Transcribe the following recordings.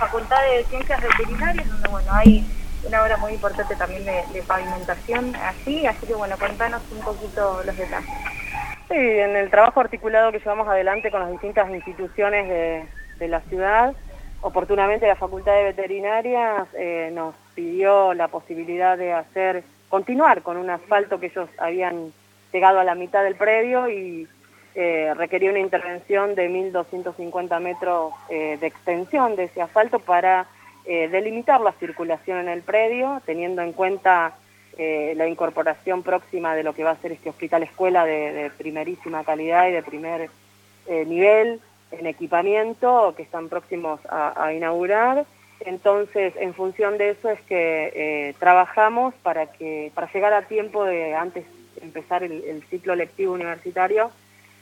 Facultad de Ciencias Veterinarias, donde bueno, hay una obra muy importante también de, pavimentación así, así que bueno, contanos un poquito los detalles. Sí, en el trabajo articulado que llevamos adelante con las distintas instituciones de, la ciudad, oportunamente la Facultad de Veterinarias eh, nos pidió la posibilidad de hacer, continuar con un asfalto que ellos habían llegado a la mitad del predio y eh, requería una intervención de 1.250 metros eh, de extensión de ese asfalto para eh, delimitar la circulación en el predio, teniendo en cuenta la incorporación próxima de lo que va a ser este hospital escuela de, primerísima calidad y de primer nivel en equipamiento que están próximos a, inaugurar. Entonces, en función de eso es que trabajamos para, que, para llegar a tiempo de antes empezar el ciclo lectivo universitario,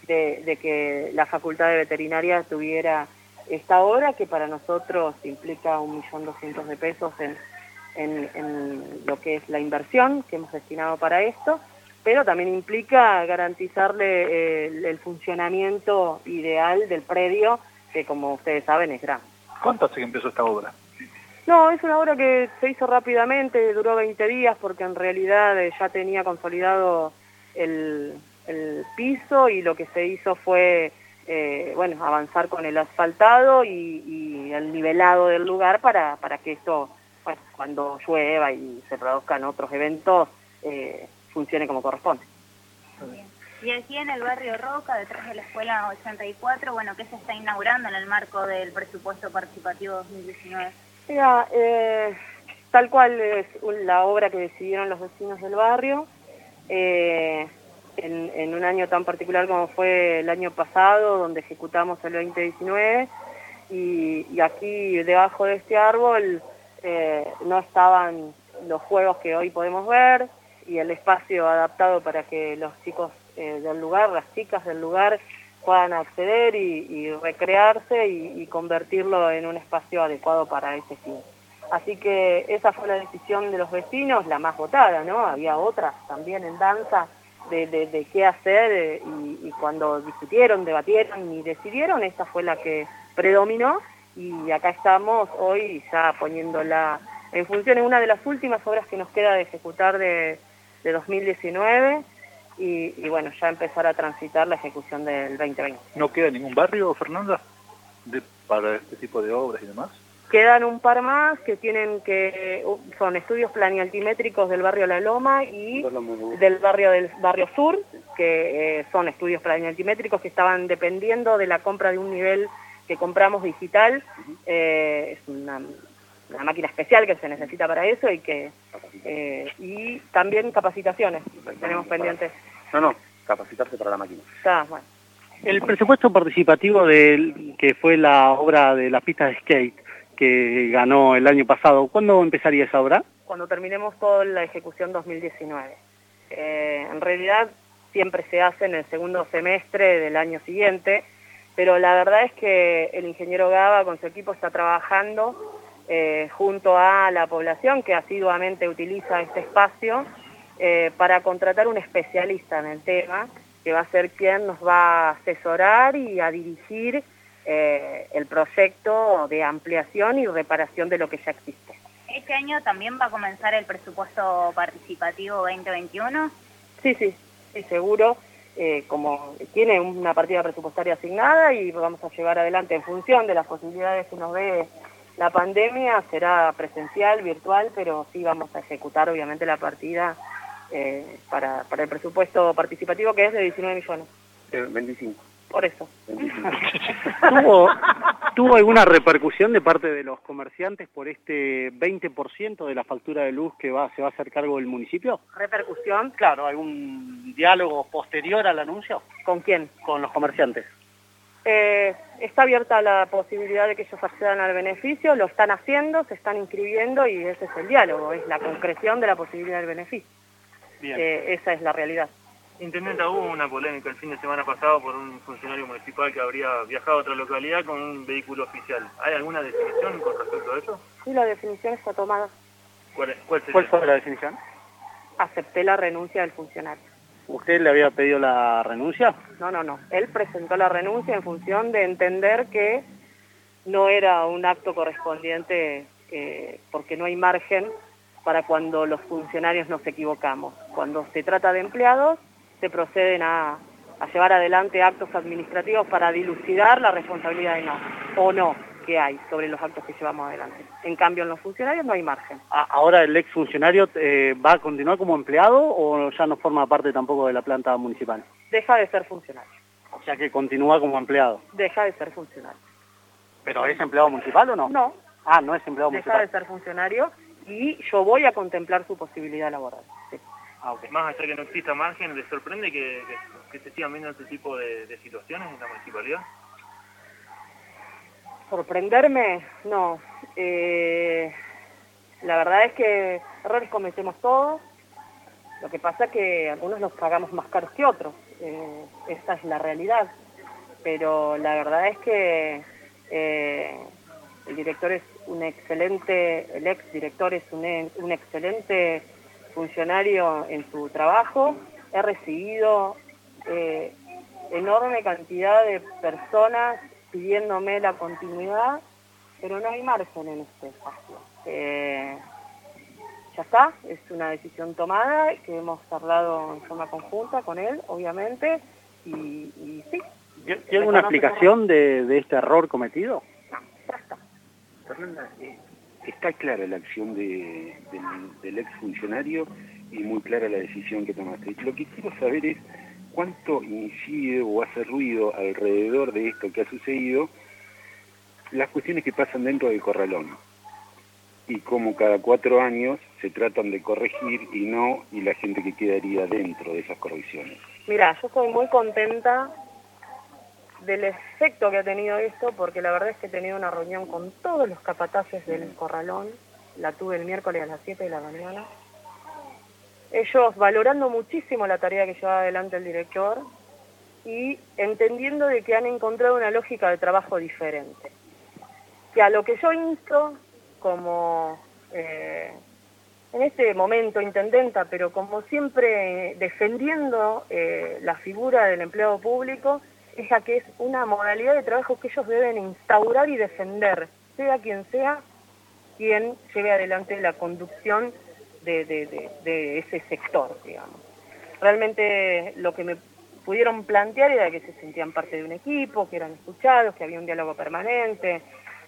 de, que la Facultad de Veterinaria tuviera esta obra que para nosotros implica un millón doscientos de pesos en, lo que es la inversión que hemos destinado para esto, pero también implica garantizarle eh, el, funcionamiento ideal del predio, que como ustedes saben es grande. ¿Cuánto hace que empezó esta obra? No, es una obra que se hizo rápidamente, duró 20 días porque en realidad eh, ya tenía consolidado el, el piso y lo que se hizo fue eh, bueno avanzar con el asfaltado y, el nivelado del lugar para, para que esto cuando llueva y se produzcan otros eventos eh, funcione como corresponde. Y aquí en el barrio Roca, detrás de la escuela 84, bueno, ¿qué se está inaugurando en el marco del presupuesto participativo 2019? Mira, eh, tal cual es la obra que decidieron los vecinos del barrio. En, un año tan particular como fue el año pasado, donde ejecutamos el 2019, y, aquí debajo de este árbol eh, no estaban los juegos que hoy podemos ver y el espacio adaptado para que los chicos eh, del lugar, las chicas del lugar, puedan acceder y, recrearse y, convertirlo en un espacio adecuado para ese fin. Así que esa fue la decisión de los vecinos, la más votada, ¿no? Había otras también en danza de, qué hacer eh, y, cuando discutieron, debatieron y decidieron, esta fue la que predominó y acá estamos hoy ya poniéndola en función. en una de las últimas obras que nos queda de ejecutar de, 2019 y, bueno, ya empezar a transitar la ejecución del 2020. ¿No queda ningún barrio, Fernanda, para este tipo de obras y demás? Quedan un par más que tienen que son estudios planialtimétricos del barrio La Loma y del barrio del barrio Sur, que eh, son estudios planialtimétricos que estaban dependiendo de la compra de un nivel que compramos digital. Eh, es una, máquina especial que se necesita para eso y que eh, y también capacitaciones tenemos pendientes. No, no, capacitarse para la máquina. Está, bueno. El presupuesto participativo de que fue la obra de la pista de skate que ganó el año pasado. ¿Cuándo empezaría esa obra? Cuando terminemos toda la ejecución 2019. Eh, en realidad siempre se hace en el segundo semestre del año siguiente, pero la verdad es que el ingeniero Gaba con su equipo está trabajando eh, junto a la población que asiduamente utiliza este espacio eh, para contratar un especialista en el tema, que va a ser quien nos va a asesorar y a dirigir eh, el proyecto de ampliación y reparación de lo que ya existe. ¿Este año también va a comenzar el presupuesto participativo 2021? Sí, sí, sí, seguro. Eh, como tiene una partida presupuestaria asignada y vamos a llevar adelante en función de las posibilidades que nos dé la pandemia, será presencial, virtual, pero sí vamos a ejecutar obviamente la partida eh, para, para el presupuesto participativo que es de 19 millones. 25 por eso. ¿Tuvo, ¿Tuvo alguna repercusión de parte de los comerciantes por este 20% de la factura de luz que va, se va a hacer cargo del municipio? ¿Repercusión? Claro, ¿algún diálogo posterior al anuncio? ¿Con quién? Con los comerciantes. Eh, está abierta la posibilidad de que ellos accedan al beneficio, lo están haciendo, se están inscribiendo y ese es el diálogo, es la concreción de la posibilidad del beneficio. Bien. Eh, esa es la realidad. Intendente, hubo una polémica el fin de semana pasado por un funcionario municipal que habría viajado a otra localidad con un vehículo oficial. ¿Hay alguna definición con respecto a eso? Sí, la definición está tomada. ¿Cuál, cuál, ¿Cuál fue la definición? Acepté la renuncia del funcionario. ¿Usted le había pedido la renuncia? No, no, no. Él presentó la renuncia en función de entender que no era un acto correspondiente eh, porque no hay margen para cuando los funcionarios nos equivocamos. Cuando se trata de empleados, se proceden a, a llevar adelante actos administrativos para dilucidar la responsabilidad de no o no que hay sobre los actos que llevamos adelante. En cambio, en los funcionarios no hay margen. ¿Ahora el ex funcionario eh, va a continuar como empleado o ya no forma parte tampoco de la planta municipal? Deja de ser funcionario, O sea que continúa como empleado. deja de ser funcionario. ¿Pero es empleado municipal o no? No, Ah, no es empleado deja municipal. de ser funcionario y yo voy a contemplar su posibilidad laboral. Sí. Ah. Más allá que no exista margen, ¿les sorprende que, que, que se sigan viendo este tipo de, de situaciones en la municipalidad? Sorprenderme, no. Eh, la verdad es que errores cometemos todos. Lo que pasa es que algunos los pagamos más caros que otros. Eh, esa es la realidad. Pero la verdad es que eh, el director es un excelente, el ex director es un, un excelente funcionario en su trabajo. He recibido eh, enorme cantidad de personas pidiéndome la continuidad, pero no hay margen en este espacio. Eh, ya está, es una decisión tomada que hemos hablado en forma conjunta con él, obviamente, y, y sí, ¿Tiene alguna explicación de, de este error cometido? ya está. Fernanda, eh, está clara la acción de- del, del exfuncionario y muy clara la decisión que tomaste. Lo que quiero saber es cuánto incide o hace ruido alrededor de esto que ha sucedido las cuestiones que pasan dentro del corralón y cómo cada cuatro años se tratan de corregir y no y la gente que quedaría dentro de esas correcciones. Mira, yo estoy muy contenta del efecto que ha tenido esto, porque la verdad es que he tenido una reunión con todos los capataces del corralón, la tuve el miércoles a las 7 de la mañana. Ellos valorando muchísimo la tarea que llevaba adelante el director y entendiendo de que han encontrado una lógica de trabajo diferente. Que a lo que yo insto como eh, en este momento intendenta, pero como siempre defendiendo eh, la figura del empleado público, es que es una modalidad de trabajo que ellos deben instaurar y defender, sea quien sea quien lleve adelante la conducción de, ese sector, digamos. Realmente lo que me pudieron plantear era que se sentían parte de un equipo, que eran escuchados, que había un diálogo permanente,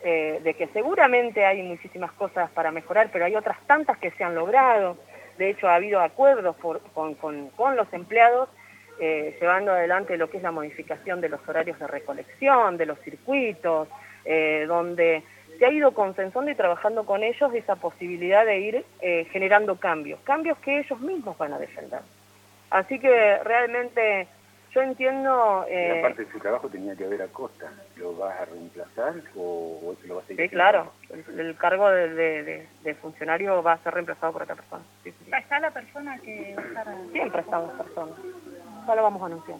eh, de que seguramente hay muchísimas cosas para mejorar, pero hay otras tantas que se han logrado. De hecho, ha habido acuerdos con los empleados eh, llevando adelante lo que es la modificación de los horarios de recolección, de los circuitos, eh, donde se ha ido consensando y trabajando con ellos esa posibilidad de ir eh, generando cambios, cambios que ellos mismos van a defender. Así que realmente yo entiendo... eh, la parte de su trabajo tenía que ver a Costa. ¿Lo vas a reemplazar o, o lo vas a seguir Sí, claro. El, el cargo de, de- de- de funcionario va a ser reemplazado por otra persona. Sí, sí. ¿Está la persona que va a estar... Siempre ha estado esa persona. Ya vamos a anunciar.